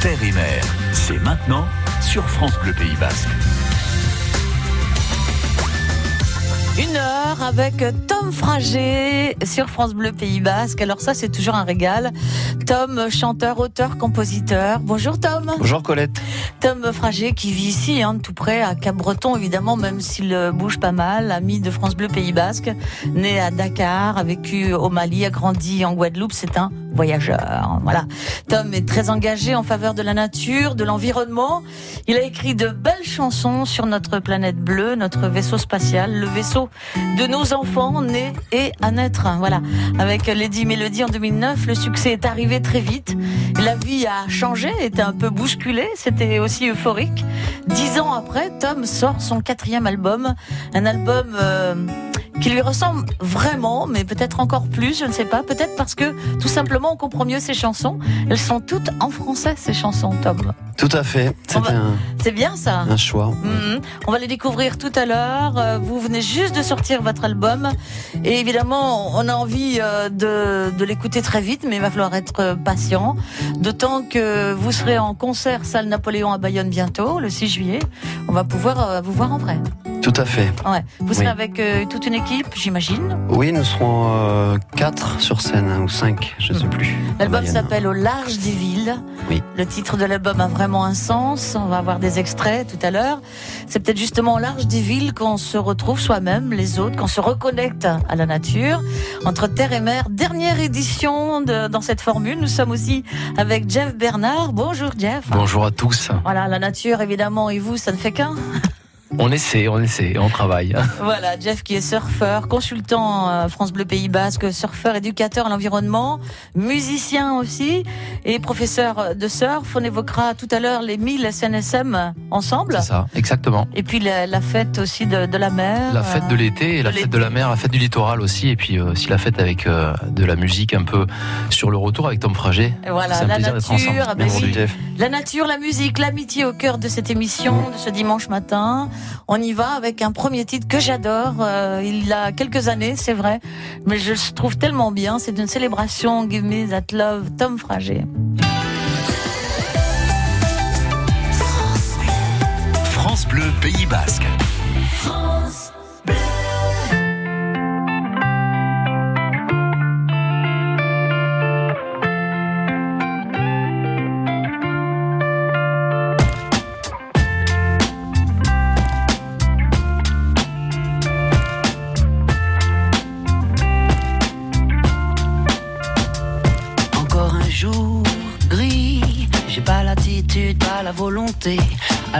Terre et Mer. C'est maintenant sur France Bleu Pays Basque. Une heure avec Tom Frager sur France Bleu Pays Basque. Alors ça, c'est toujours un régal. Tom, chanteur, auteur, compositeur. Bonjour Tom. Bonjour Colette. Tom Frager qui vit ici, hein, tout près, à Cap-Breton évidemment, même s'il bouge pas mal. Ami de France Bleu Pays Basque, né à Dakar, a vécu au Mali, a grandi en Guadeloupe. C'est un voyageur. Voilà. Tom est très engagé en faveur de la nature, de l'environnement. Il a écrit de belles chansons sur notre planète bleue, notre vaisseau spatial, le vaisseau de nos enfants nés et à naître. Voilà. Avec Lady Melody en 2009, le succès est arrivé très vite. La vie a changé, était un peu bousculée, c'était aussi euphorique. Dix ans après, Tom sort son quatrième album, un album euh, qui lui ressemble vraiment, mais peut-être encore plus, je ne sais pas. Peut-être parce que tout simplement on comprend mieux ses chansons. Elles sont toutes en français, ces chansons, Tom. Tout à fait. C'est bien ça. Un choix. Mhm. On va les découvrir tout à l'heure. Euh, vous venez juste de sortir votre album. Et évidemment, on a envie euh, de, de l'écouter très vite, mais il va falloir être patient. D'autant que vous serez en concert salle Napoléon à Bayonne bientôt, le 6 juillet. On va pouvoir euh, vous voir en vrai. Tout à fait. Ouais. Vous serez avec toute une équipe, j'imagine Oui, nous serons quatre sur scène, hein, ou cinq, je ne sais plus. L'album s'appelle Au large des villes. Oui. Le titre de l'album a vraiment un sens. On va avoir des extraits tout à l'heure. C'est peut-être justement au large des villes qu'on se retrouve soi-même, les autres, qu'on se reconnecte à la nature. Entre terre et mer, dernière édition de, dans cette formule. Nous sommes aussi avec Jeff Bernard. Bonjour Jeff. Bonjour à tous. Voilà, la nature évidemment et vous, ça ne fait qu'un. On essaie, on essaie, on travaille. Voilà, Jeff qui est surfeur, consultant euh, France Bleu Pays Basque, surfeur, éducateur à l'environnement, musicien aussi et professeur de surf. On évoquera tout à l'heure les 1000 SNSM ensemble. C'est ça, exactement. Et puis la, fête aussi de, la mer. La fête de l'été et la fête de la mer, la fête du littoral aussi. Et puis euh, aussi la fête avec euh, de la musique un peu sur le retour avec Tom Frager. Et voilà, la nature, ben la nature, la musique, l'amitié au cœur de cette émission de ce dimanche matin. On y va avec un premier titre que j'adore. Euh, il a quelques années, c'est vrai, mais je le trouve tellement bien. C'est une célébration. Give me that love, Tom Frager. France Bleu, Pays Basque.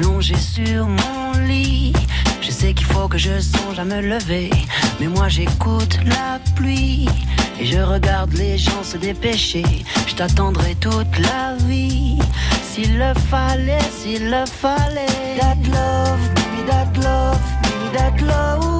Allongé sur mon lit. Je sais qu'il faut que je songe à me lever, mais moi j'écoute la pluie et je regarde les gens se dépêcher. Je t'attendrai toute la vie, s'il le fallait, s'il le fallait. That love, me that love, me that love,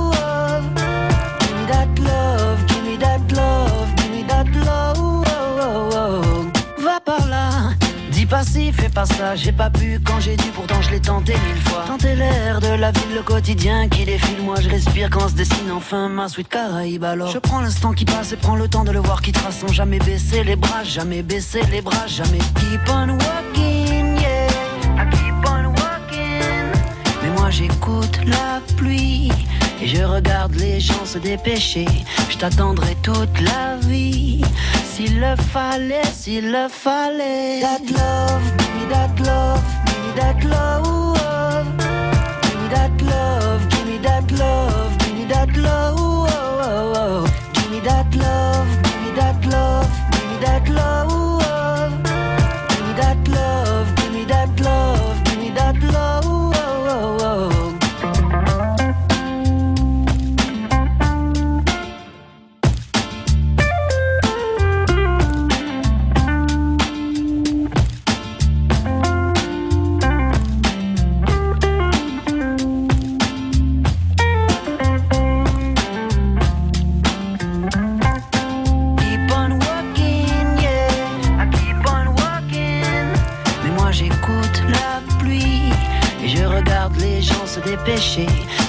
pas j'ai pas pu quand j'ai dû, pourtant je l'ai tenté mille fois. Tenter l'air de la ville, le quotidien qui défile, moi je respire quand se dessine enfin ma suite Caraïbe alors. Je prends l'instant qui passe et prends le temps de le voir qui trace sans jamais baisser les bras, jamais baisser les bras, jamais keep on walking, yeah, I keep on walking. Mais moi j'écoute la pluie et je regarde les gens se dépêcher. Je t'attendrai toute la vie. S'il le fallait, s'il le fallait. That love, me that love, me that love.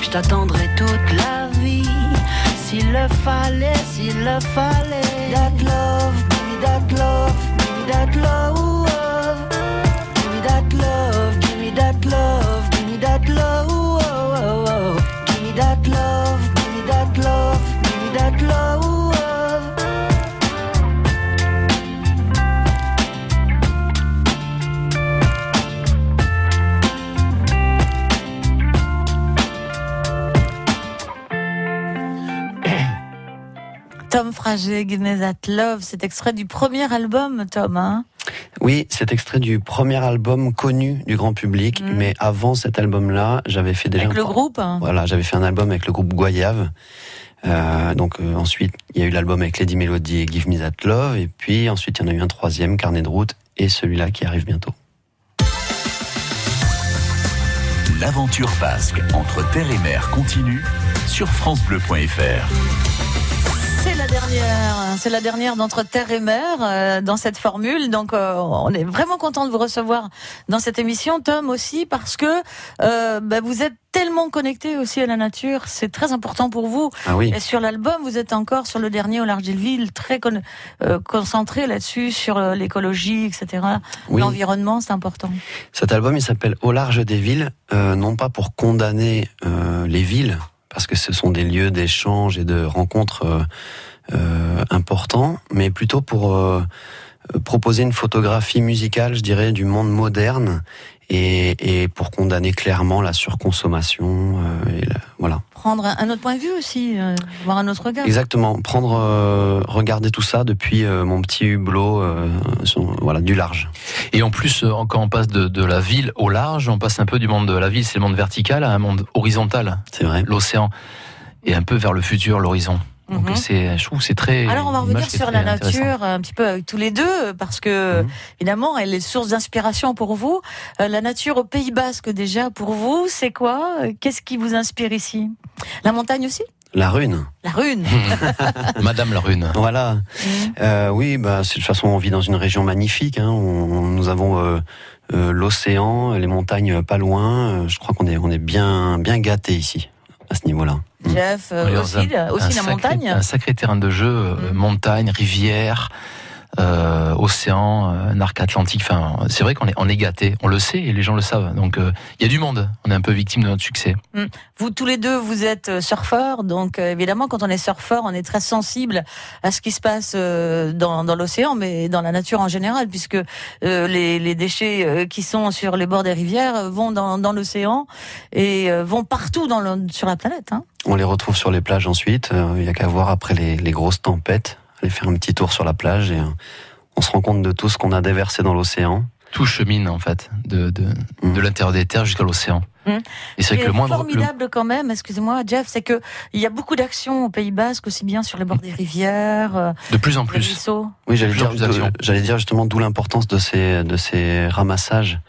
Je t'attendrai toute la vie. S'il le fallait, s'il le fallait. That love, me that love, me that love. Tom Frager, Give Me That Love, c'est extrait du premier album, Tom. Hein oui, c'est extrait du premier album connu du grand public, Mm. mais avant cet album-là, j'avais fait déjà Avec un- le groupe. hein. Voilà, j'avais fait un album avec le groupe Goyave. Euh, donc euh, ensuite, il y a eu l'album avec Lady Melody et Give Me That Love, et puis ensuite il y en a eu un troisième, Carnet de route, et celui-là qui arrive bientôt. L'aventure basque entre terre et mer continue sur francebleu.fr. C'est la dernière, c'est la dernière d'entre terre et mer euh, dans cette formule. Donc, euh, on est vraiment content de vous recevoir dans cette émission, Tom aussi, parce que euh, bah, vous êtes tellement connecté aussi à la nature. C'est très important pour vous. Ah oui, Et sur l'album, vous êtes encore sur le dernier au large des villes, très con- concentré là-dessus sur l'écologie, etc. oui. L'environnement, c'est important. Cet album, il s'appelle Au large des villes, non pas pour condamner les villes, parce que ce sont des lieux d'échange et de rencontres euh, euh, importants, mais plutôt pour euh, proposer une photographie musicale, je dirais, du monde moderne et, et pour condamner clairement la surconsommation. euh, et la- voilà. Prendre un, autre point de vue aussi, euh, voir un autre regard. Exactement. Prendre, euh, regarder tout ça depuis euh, mon petit hublot, euh, sur- voilà, du large. Et en plus, euh, quand on passe de, de la ville au large, on passe un peu du monde de la ville, c'est le monde vertical, à un monde horizontal, C'est vrai. l'océan, et un peu vers le futur, l'horizon. Donc Mhm. c'est, je trouve que c'est très. Alors on va revenir sur très la nature un petit peu avec tous les deux parce que Mhm. évidemment elle est source d'inspiration pour vous. Euh, la nature au Pays Basque déjà pour vous c'est quoi? Qu'est-ce qui vous inspire ici? La montagne aussi? La rune. La rune Madame la Rune. Voilà. Mhm. Euh, oui, bah, c'est- de toute façon, on vit dans une région magnifique. Hein. On- nous avons euh, euh, l'océan, les montagnes euh, pas loin. Euh, Je crois qu'on est, on est bien, bien gâté ici à ce niveau-là. Mm. Jeff euh, aussi, la- aussi un la sacré- montagne Un sacré terrain de jeu, euh, Mhm. montagne, rivière, euh, océan, euh, arc atlantique. Enfin, c'est vrai qu'on est, on est gâté, on le sait et les gens le savent. Donc euh, il y a du monde. On est un peu victime de notre succès. Vous tous les deux, vous êtes euh, surfeurs, donc euh, évidemment, quand on est surfeur, on est très sensible à ce qui se passe euh, dans, dans l'océan, mais dans la nature en général, puisque euh, les, les déchets euh, qui sont sur les bords des rivières euh, vont dans, dans l'océan et euh, vont partout dans le- sur la planète. Hein. On les retrouve sur les plages ensuite. Euh, Il y a qu'à voir après les, les grosses tempêtes, aller faire un petit tour sur la plage et euh, on se rend compte de tout ce qu'on a déversé dans l'océan. Tout chemine en fait, de, de, de l'intérieur des terres jusqu'à l'océan. Mhm. Et c'est Ce vrai qui que le est moindre. le- formidable quand même, excusez-moi, Jeff, c'est que il y a beaucoup d'actions au Pays Basque, aussi bien sur les bords des rivières, euh, de plus en les plus. ruisseaux. Oui, j'allais dire, justement d'où l'importance de ces, de ces ramassages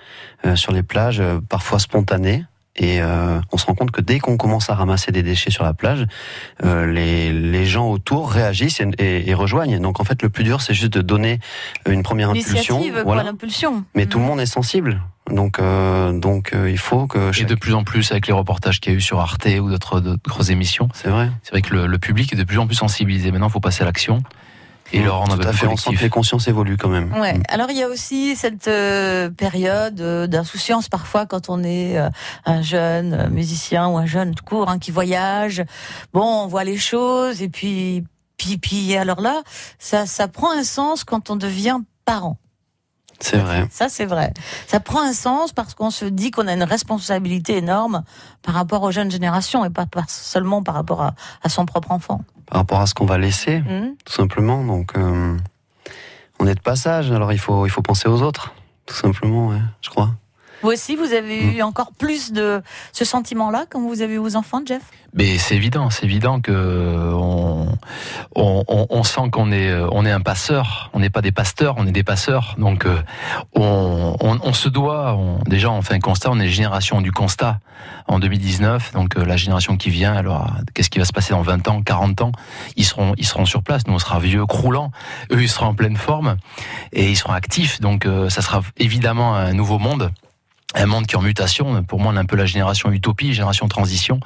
euh, sur les plages, euh, parfois spontanés. Et euh, on se rend compte que dès qu'on commence à ramasser des déchets sur la plage, euh, les, les gens autour réagissent et, et- et rejoignent. Donc en fait, le plus dur, c'est juste de donner une première impulsion. Voilà. l'impulsion. Mais tout le Mhm. monde est sensible. Donc, euh, donc euh, il faut que. Et chaque- de plus en plus avec les reportages qu'il y a eu sur Arte ou d'autres d'autres émissions, C'est vrai. c'est vrai que le, le public est de plus en plus sensibilisé. Maintenant, il faut passer à l'action et Mmh, leur rendre un Tout peu à plus fait. On sent que collectif. les consciences évoluent quand même. Ouais. Mm. Alors il y a aussi cette euh, période euh, d'insouciance parfois quand on est euh, un jeune euh, musicien ou un jeune tout court hein, qui voyage. Bon, on voit les choses et puis puis puis alors là, ça ça prend un sens quand on devient parent. C'est vrai. Ça c'est vrai. Ça prend un sens parce qu'on se dit qu'on a une responsabilité énorme par rapport aux jeunes générations et pas seulement par rapport à, à son propre enfant. Par rapport à ce qu'on va laisser, Hmm tout simplement. Donc, euh, on est de passage. Alors, il faut, il faut penser aux autres, tout simplement. Ouais, je crois. Vous aussi, vous avez Mm. eu encore plus de ce sentiment-là quand vous avez eu vos enfants, Jeff? Mais c'est évident, c'est évident que on, on, on- on sent qu'on est, on est un passeur. On n'est pas des pasteurs, on est des passeurs. Donc, euh, on, on, on se doit. On, déjà, on fait un constat. On est génération du constat en 2019. Donc, euh, la génération qui vient. Alors, qu'est-ce qui va se passer dans 20 ans, 40 ans? Ils seront, ils seront sur place. Nous, on sera vieux, croulant. Eux, ils seront en pleine forme et ils seront actifs. Donc, euh, ça sera évidemment un nouveau monde. Un monde qui est en mutation. Pour moi, on est un peu la génération utopie, génération transition.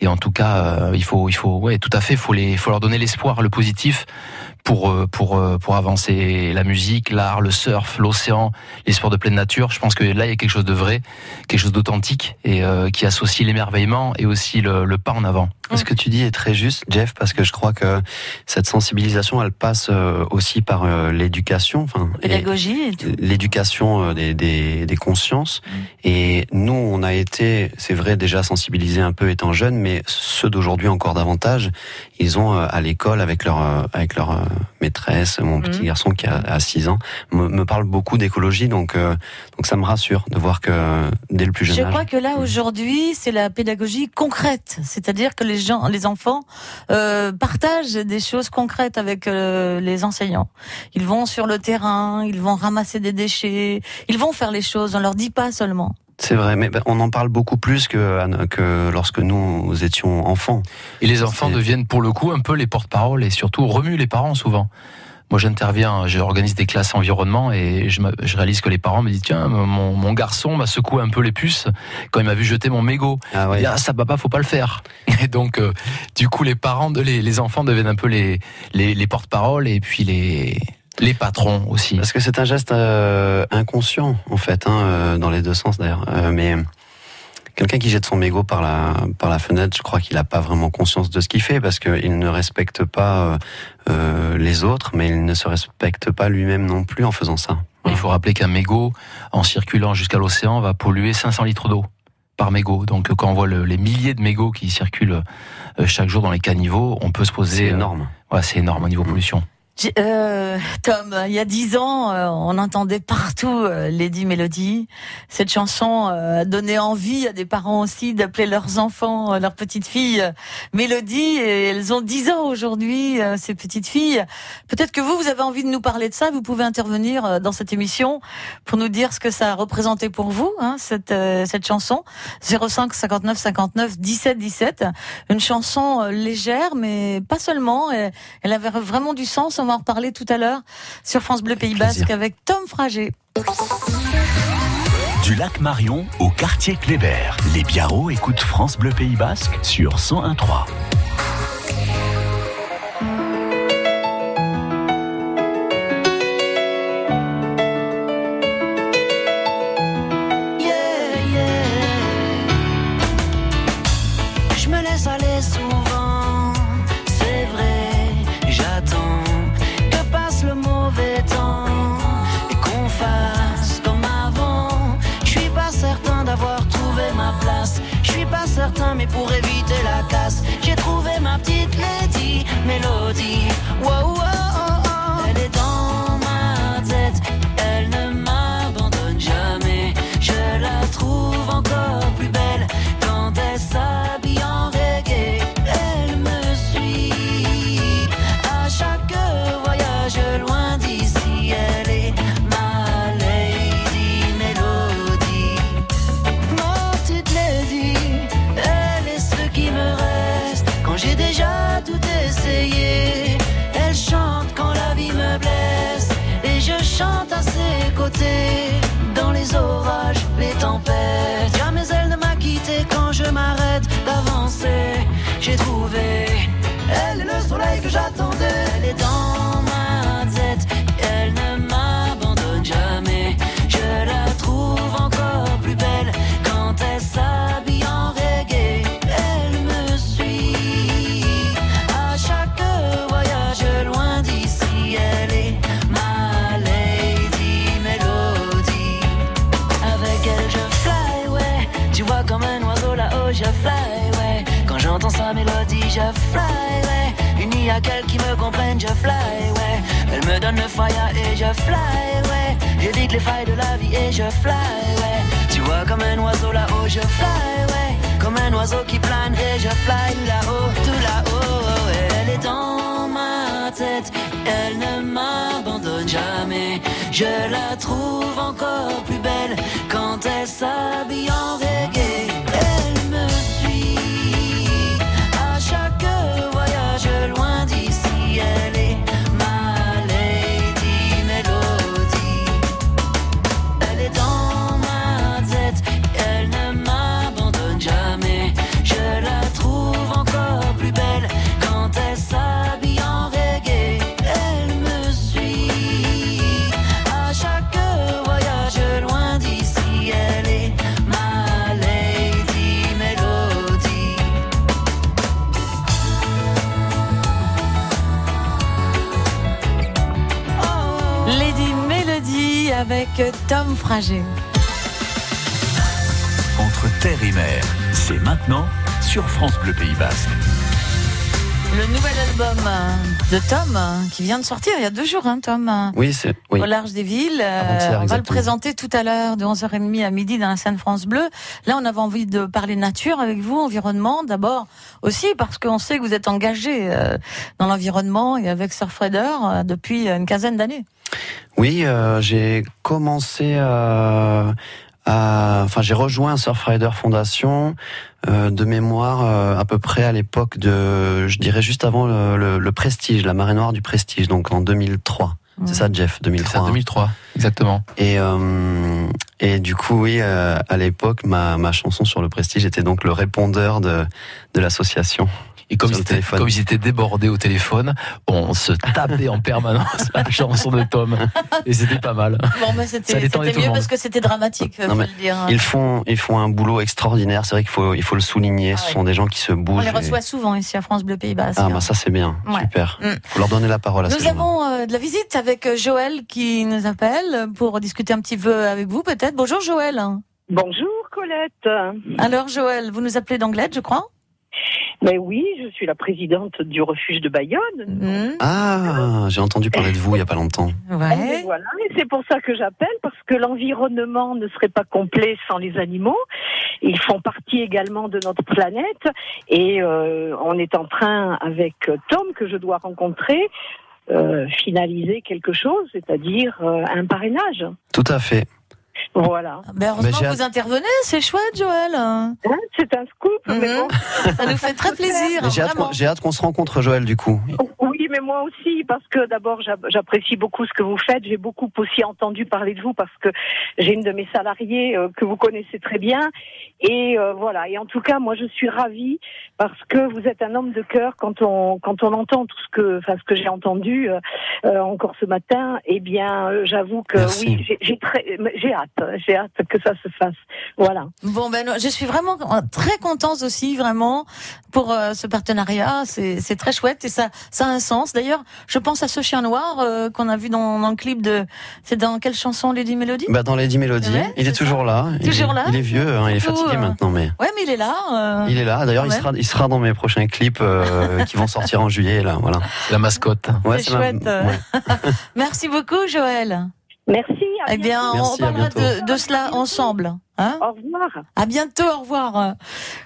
Et en tout cas, euh, il faut, il faut, ouais, tout à fait, faut les, faut leur donner l'espoir, le positif, pour euh, pour euh, pour avancer la musique, l'art, le surf, l'océan, les sports de pleine nature. Je pense que là il y a quelque chose de vrai, quelque chose d'authentique et euh, qui associe l'émerveillement et aussi le, le, pas en avant. Ce que tu dis est très juste, Jeff, parce que je crois que cette sensibilisation, elle passe aussi par l'éducation, enfin pédagogie, l'éducation des, des, des, consciences. Mm. Et nous, on a été, c'est vrai, déjà sensibilisés un peu étant jeunes, mais ceux d'aujourd'hui encore davantage. Ils ont à l'école avec leur avec leur maîtresse, mon petit mhm. garçon qui a, 6 ans, me, parle beaucoup d'écologie, donc euh, donc ça me rassure de voir que dès le plus jeune Je âge. crois que là aujourd'hui, c'est la pédagogie concrète, c'est-à-dire que les gens, les enfants euh, partagent des choses concrètes avec euh, les enseignants. Ils vont sur le terrain, ils vont ramasser des déchets, ils vont faire les choses. On leur dit pas seulement. C'est vrai, mais ben, on en parle beaucoup plus que, que lorsque nous étions enfants. Et les enfants deviennent pour le coup un peu les porte-parole et surtout remuent les parents souvent. Moi, j'interviens, j'organise des classes environnement et je, je, réalise que les parents me disent tiens, mon, mon garçon m'a secoué un peu les puces quand il m'a vu jeter mon mégot. Ah, ouais. ah ça papa, faut pas le faire. Et donc, euh, du coup, les parents, les, les enfants deviennent un peu les, les, les porte-parole et puis les les patrons aussi. Parce que c'est un geste euh, inconscient, en fait, hein, euh, dans les deux sens d'ailleurs. Euh, mais quelqu'un qui jette son mégot par la, par la fenêtre, je crois qu'il n'a pas vraiment conscience de ce qu'il fait, parce qu'il ne respecte pas les autres, mais il ne se respecte pas lui-même non plus en faisant ça. Il faut rappeler qu'un mégot, en circulant jusqu'à l'océan, va polluer 500 litres d'eau par mégot. Donc quand on voit les milliers de mégots qui circulent chaque jour dans les caniveaux, on peut se poser... C'est énorme. Ouais, c'est énorme au niveau pollution. Euh, Tom, il y a dix ans, euh, on entendait partout euh, Lady Melody. Cette chanson a donné envie à des parents aussi d'appeler leurs enfants, leurs petites filles Mélodie. Et elles ont dix ans aujourd'hui, ces petites filles. Peut-être que vous, vous avez envie de nous parler de ça. Vous pouvez intervenir dans cette émission pour nous dire ce que ça a représenté pour vous, hein, cette, cette chanson. 05 59 59 17 17. Une chanson légère, mais pas seulement. Elle avait vraiment du sens on va en reparler tout à l'heure sur France Bleu Pays Basque avec Tom Frager. Du lac Marion au quartier Kléber, les Biarros écoutent France Bleu Pays Basque sur 101.3. mais pour éviter quand je m'arrête d'avancer. J'ai trouvé, ouais. Unie à qu'elle qui me comprenne, je fly, ouais. Elle me donne le fire et je fly, ouais. J'évite les failles de la vie et je fly, ouais. Tu vois comme un oiseau là-haut, je fly, ouais. Comme un oiseau qui plane et je fly là-haut, tout là-haut. Elle est dans ma tête, elle ne m'abandonne jamais. Je la trouve encore plus belle quand elle s'habille en euh, Tom Frager. Entre terre et mer, c'est maintenant sur France Bleu Pays Basque. Le nouvel album euh, de Tom euh, qui vient de sortir il y a deux jours, hein, Tom. Oui, c'est oui. Au large des villes. Euh, on va le présenter tout à l'heure de 11h30 à midi dans la scène France Bleu. Là, on avait envie de parler nature avec vous, environnement d'abord aussi parce qu'on sait que vous êtes engagé euh, dans l'environnement et avec Surfrider euh, depuis une quinzaine d'années. Oui, euh, j'ai commencé à, à- enfin j'ai rejoint Surfrider Fondation euh, de mémoire euh, à peu près à l'époque de, je dirais juste avant le, le- le Prestige, la marée noire du Prestige, donc en 2003. C'est ça, Jeff, C'est 2003. en 2003, exactement. Et euh, et du coup, oui, euh, à l'époque, ma, ma chanson sur le Prestige était donc le répondeur de de l'association. Et comme ils, étaient, téléphone. comme ils étaient débordés au téléphone, on se tapait en permanence la chanson de Tom. Et c'était pas mal. Bon, mais Ça c'était mieux parce que c'était dramatique, Non, faut mais le dire. Ils font ils font un boulot extraordinaire. C'est vrai qu'il faut il faut le souligner. Ah Ce ouais. sont des gens qui se On bougent. les et- reçoit souvent ici à France Bleu Pays Basque. Ah bah ça c'est bien, Ouais. super. Mm. Faut leur donner la parole à Nous avons euh, de la visite avec euh, Joël qui nous appelle pour discuter un petit peu avec vous peut-être. Bonjour Joël. Bonjour Colette. Alors Joël, vous nous appelez d'Anglette je crois Mais oui, je suis la présidente du refuge de Bayonne. Mhm. Ah, j'ai entendu parler de vous il y a pas longtemps. Et Ouais. voilà, et c'est pour ça que j'appelle parce que l'environnement ne serait pas complet sans les animaux. Ils font partie également de notre planète et euh, on est en train avec Tom que je dois rencontrer euh, finaliser quelque chose, c'est-à-dire euh, un parrainage. Tout à fait. Voilà. Ben heureusement que vous intervenez, c'est chouette Joël. C'est un scoop, mais Mhm. bon. Ça nous fait très plaisir. J'ai hâte, qu'on- j'ai hâte qu'on se rencontre Joël du coup. Oui, mais moi aussi, parce que d'abord, j'app- j'apprécie beaucoup ce que vous faites. J'ai beaucoup aussi entendu parler de vous parce que j'ai une de mes salariées euh, que vous connaissez très bien. Et euh, voilà. Et en tout cas, moi, je suis ravie parce que vous êtes un homme de cœur. Quand on quand on entend tout ce que, enfin, ce que j'ai entendu euh, encore ce matin, eh bien, j'avoue que Merci. oui, j'ai- j'ai très, j'ai hâte, j'ai hâte que ça se fasse. Voilà. Bon ben je suis vraiment très contente aussi vraiment pour euh, ce partenariat. C'est très chouette et ça ça a un sens. D'ailleurs, je pense à ce chien noir euh, qu'on a vu dans, dans le clip de. C'est dans quelle chanson Lady Melody? Bah dans Lady Melody, Ouais, il est toujours là. Il Toujours est- là Il est vieux, hein, il est fatigué euh, maintenant, mais Ouais, mais il est là. euh, il est là. D'ailleurs, il sera il sera dans mes prochains clips euh, qui vont sortir en juillet là. Voilà. La mascotte. Ouais, C'est chouette, ouais. Merci beaucoup, Joël. Merci. à Eh bien, bientôt. on parlera de, de cela ensemble. Hein Au revoir. à bientôt, au revoir.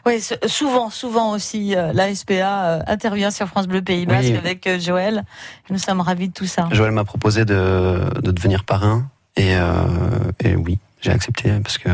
Oui, souvent, souvent aussi, euh, la SPA euh, intervient sur France Bleu Pays Basque Oui. avec euh, Joël. Nous sommes ravis de tout ça. Joël m'a proposé de, de devenir parrain et, euh, et oui, j'ai accepté parce que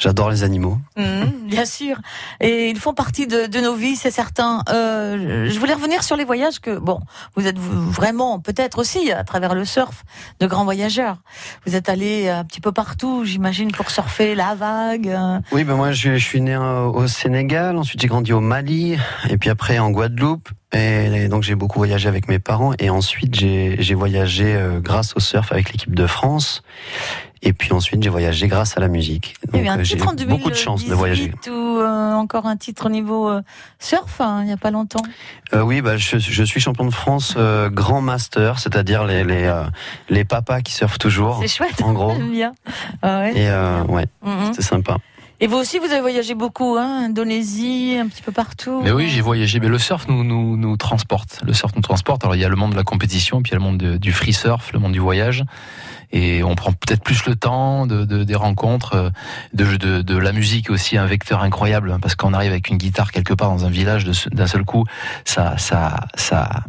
j'adore les animaux. Mhm, bien sûr. Et ils font partie de, de nos vies, c'est certain. Euh, je voulais revenir sur les voyages que, bon, vous êtes vraiment, peut-être aussi, à travers le surf, de grands voyageurs. Vous êtes allés un petit peu partout, j'imagine, pour surfer la vague. euh. Oui, ben moi je, je suis né euh, au Sénégal, ensuite j'ai grandi au Mali, et puis après en Guadeloupe. Et donc j'ai beaucoup voyagé avec mes parents, et ensuite j'ai voyagé grâce au surf avec l'équipe de France. Et puis ensuite j'ai voyagé grâce à la musique. Il y a eu Donc, un j'ai titre en beaucoup de chance de voyager. 2018 ou euh, encore un titre au niveau euh, surf, hein, il n'y a pas longtemps? Euh, oui, bah, je, je suis champion de France euh, grand master, c'est-à-dire les les, les papas qui surfent toujours. C'est chouette. En gros. Bien. Ah ouais. Et ouais, Mhm. c'était sympa. Et vous aussi, vous avez voyagé beaucoup, hein, Indonésie, un petit peu partout. Mais oui, j'ai voyagé. Mais le surf nous, nous, nous transporte. Le surf nous transporte. Alors il y a le monde de la compétition, puis il y a le monde de- du free surf, le monde du voyage. Et on prend peut-être plus le temps de, de- des rencontres, euh, de, de, de la musique aussi, un vecteur incroyable, hein, parce qu'on arrive avec une guitare quelque part dans un village d'un seul coup, ça, ça, ça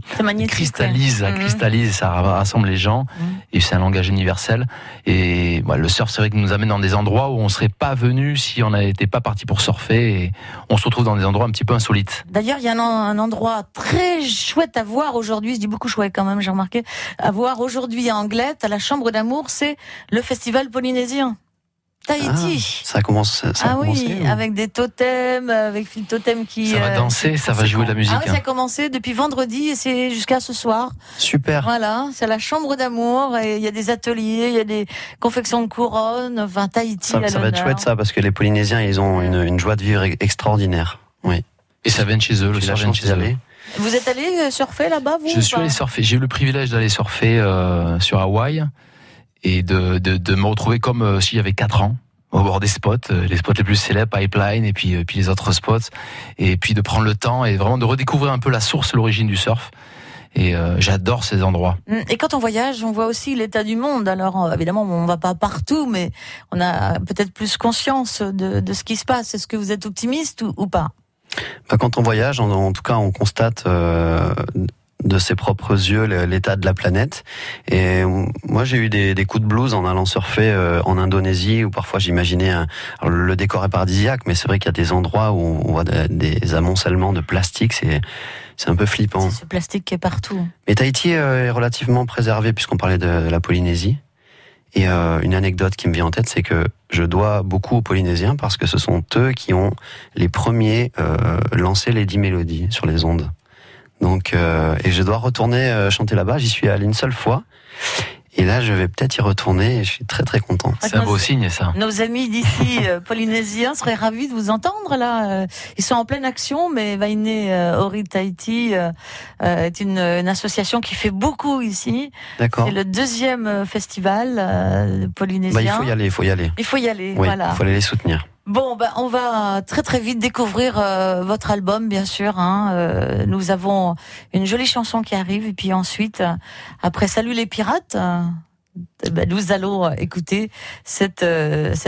cristallise, ça Mhm. cristallise, ça rassemble les gens, Mhm. et c'est un langage universel. Et voilà, le surf, c'est vrai qu'il nous amène dans des endroits où on serait pas venu si on n'était pas parti pour surfer, et on se retrouve dans des endroits un petit peu insolites. D'ailleurs, il y a un, un endroit très chouette à voir aujourd'hui. Je dis beaucoup chouette quand même, j'ai remarqué. À voir aujourd'hui à Anglette, à la Chambre d'amour, c'est le festival polynésien. Tahiti. Ça a commencé. Ça a Ah, oui, commencé, ou- avec des totems, avec Phil Totem qui. Ça va euh, danser, ça va jouer de la musique. Ah oui, ça a hein. commencé depuis vendredi et c'est jusqu'à ce soir. Super. Voilà, c'est la chambre d'amour et il y a des ateliers, il y a des confections de couronnes, enfin Tahiti Ça, ça va être chouette ça parce que les Polynésiens ils ont une, une joie de vivre e- extraordinaire. Oui. Et ça vient de chez eux, le vient chez eux. aller. Vous êtes allé euh, surfer là-bas, vous Je suis allé surfer. J'ai eu le privilège d'aller surfer euh, sur Hawaï. Et de, de, de me retrouver comme euh, si j'avais 4 ans au bord des spots, euh, les spots les plus célèbres, Pipeline et puis, euh, puis les autres spots, et puis de prendre le temps et vraiment de redécouvrir un peu la source, l'origine du surf. Et euh, j'adore ces endroits. Mm. Et quand on voyage, on voit aussi l'état du monde. Alors évidemment, on va pas partout, mais on a peut-être plus conscience de, de ce qui se passe. Est-ce que vous êtes optimiste ou, ou pas? Bah, quand on voyage, en, en tout cas, on constate euh, de ses propres yeux l'état de la planète. Et moi, j'ai eu des, des coups de blues en allant surfer euh, en Indonésie, où parfois j'imaginais le décor est paradisiaque, mais c'est vrai qu'il y a des endroits où on voit des, des amoncellements de plastique. C'est c'est un peu flippant. C'est ce plastique qui est partout. Mais Tahiti euh, est relativement préservé puisqu'on parlait de la Polynésie. Et euh, une anecdote qui me vient en tête, c'est que je dois beaucoup aux Polynésiens parce que ce sont eux qui ont les premiers lancé les dix mélodies sur les ondes. Donc, euh, et je dois retourner euh, chanter là-bas. J'y suis allé une seule fois. Et là, je vais peut-être y retourner et je suis très très content. C'est un beau signe, ça. Nos amis d'ici euh, polynésiens seraient ravis de vous entendre là. Ils sont en pleine action, mais Vainé euh, Ori Tahiti est une, une association qui fait beaucoup ici. D'accord. C'est le deuxième festival euh, polynésien. Bah, il faut y aller, il faut y aller. Il faut y aller, Oui, voilà. il faut aller les soutenir. Bon, ben, on va très très vite découvrir euh, votre album, bien sûr. Hein. Euh, nous avons une jolie chanson qui arrive, et puis ensuite, euh, après Salut les pirates, ben, nous allons écouter cet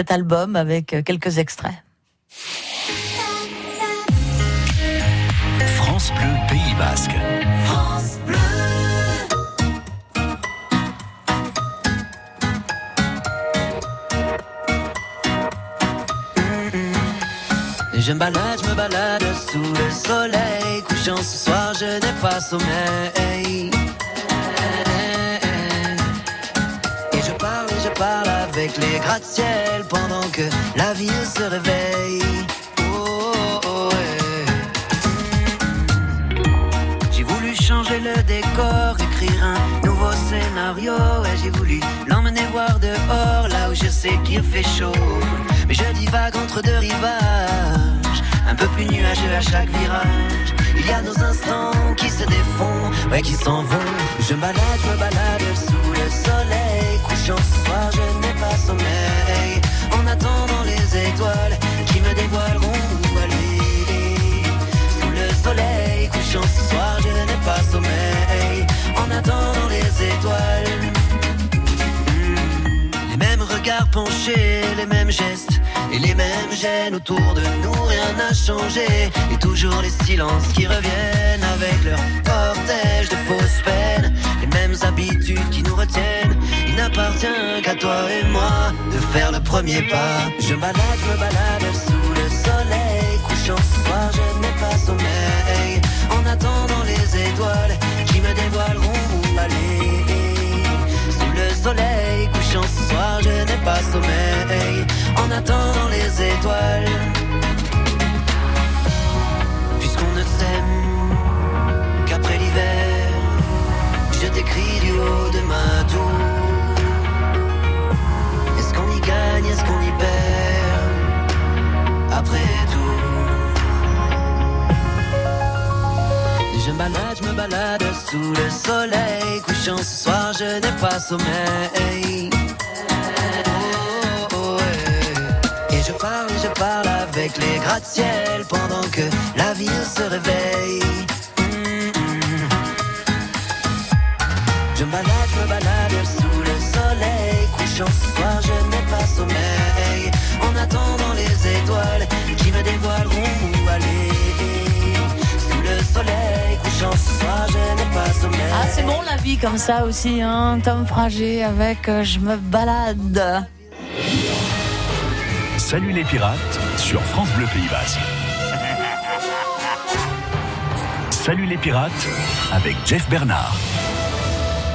album avec quelques extraits. France Bleu Pays Basque. Je me balade, je me balade sous le soleil couchant ce soir, je n'ai pas sommeil. Et je parle et je parle avec les gratte-ciel pendant que la vie se réveille. Oh, oh. J'ai voulu changer le décor, scénario. Et j'ai voulu l'emmener voir dehors, là où je sais qu'il fait chaud. Mais je divague entre deux rivages, un peu plus nuageux à chaque virage. Il y a nos instants qui se défont, ouais, qui s'en vont. Je balade, je me balade sous le soleil. Couchant ce soir, je n'ai pas sommeil. En attendant les étoiles qui me dévoileront où aller. Sous le soleil, couchant ce soir, je n'ai pas sommeil. En attendant les étoiles. Hmm. Les mêmes regards penchés, les mêmes gestes et les mêmes gènes autour de nous, rien n'a changé. Et toujours les silences qui reviennent avec leur cortège de fausses peines, les mêmes habitudes qui nous retiennent. Il n'appartient qu'à toi et moi de faire le premier pas. Je balade, je me balade sous le soleil, couchant ce soir, je n'ai pas sommeil. En attendant les étoiles qui me dévoileront où aller. Sous le soleil couchant ce soir, je n'ai pas sommeil. En attendant les étoiles. Puisqu'on ne s'aime qu'après l'hiver, je t'écris du haut de ma tour. Est-ce qu'on y gagne, est-ce qu'on y perd? Après je me balade, je me balade sous le soleil couchant ce soir, je n'ai pas sommeil. Oh, oh, ouais. Et je parle, je parle avec les gratte-ciel pendant que la ville se réveille. Je me balade, je me balade sous le soleil couchant ce soir, je n'ai pas sommeil. En attendant les étoiles qui me dévoileront où aller. Sous le soleil couchant ce soir, je n'ai pas sommeil. Ah, c'est bon la vie comme ça aussi, hein. Tom Frager avec euh, Je me balade. Salut les pirates sur France Bleu Pays Basque. Salut les pirates avec Jeff Bernard.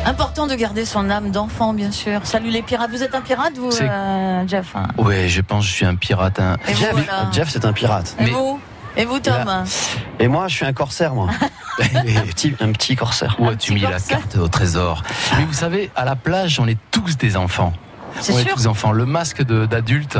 Important de garder son âme d'enfant, bien sûr. Salut les pirates. Vous êtes un pirate, vous, euh, Jeff hein? Ouais, je pense que je suis un pirate. hein. Jeff, voilà. Jeff c'est un pirate. Et mais- vous? Et vous, Tom Là- Et moi, je suis un corsaire, moi. un, petit, un petit corsaire. Où as-tu mis la carte au trésor Mais vous savez, à la plage, on est tous des enfants. C'est on est sûr. tous enfants. Le masque d'adulte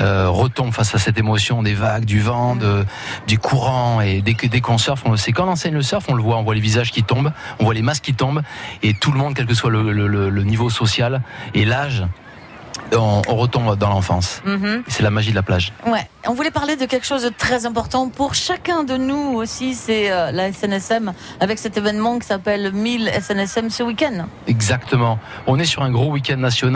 euh, retombe face à cette émotion des vagues, du vent, de, du courant. Et dès que dès qu'on surfe, on le sait. Quand on enseigne le surf, on le voit. On voit les visages qui tombent, on voit les masques qui tombent, et tout le monde, quel que soit le, le- le- le niveau social et l'âge, on, on retombe dans l'enfance. Mhm. C'est la magie de la plage. Ouais, on voulait parler de quelque chose de très important pour chacun de nous aussi, c'est euh, la SNSM avec cet événement qui s'appelle 1000 SNSM ce week-end. Exactement. On est sur un gros week-end national.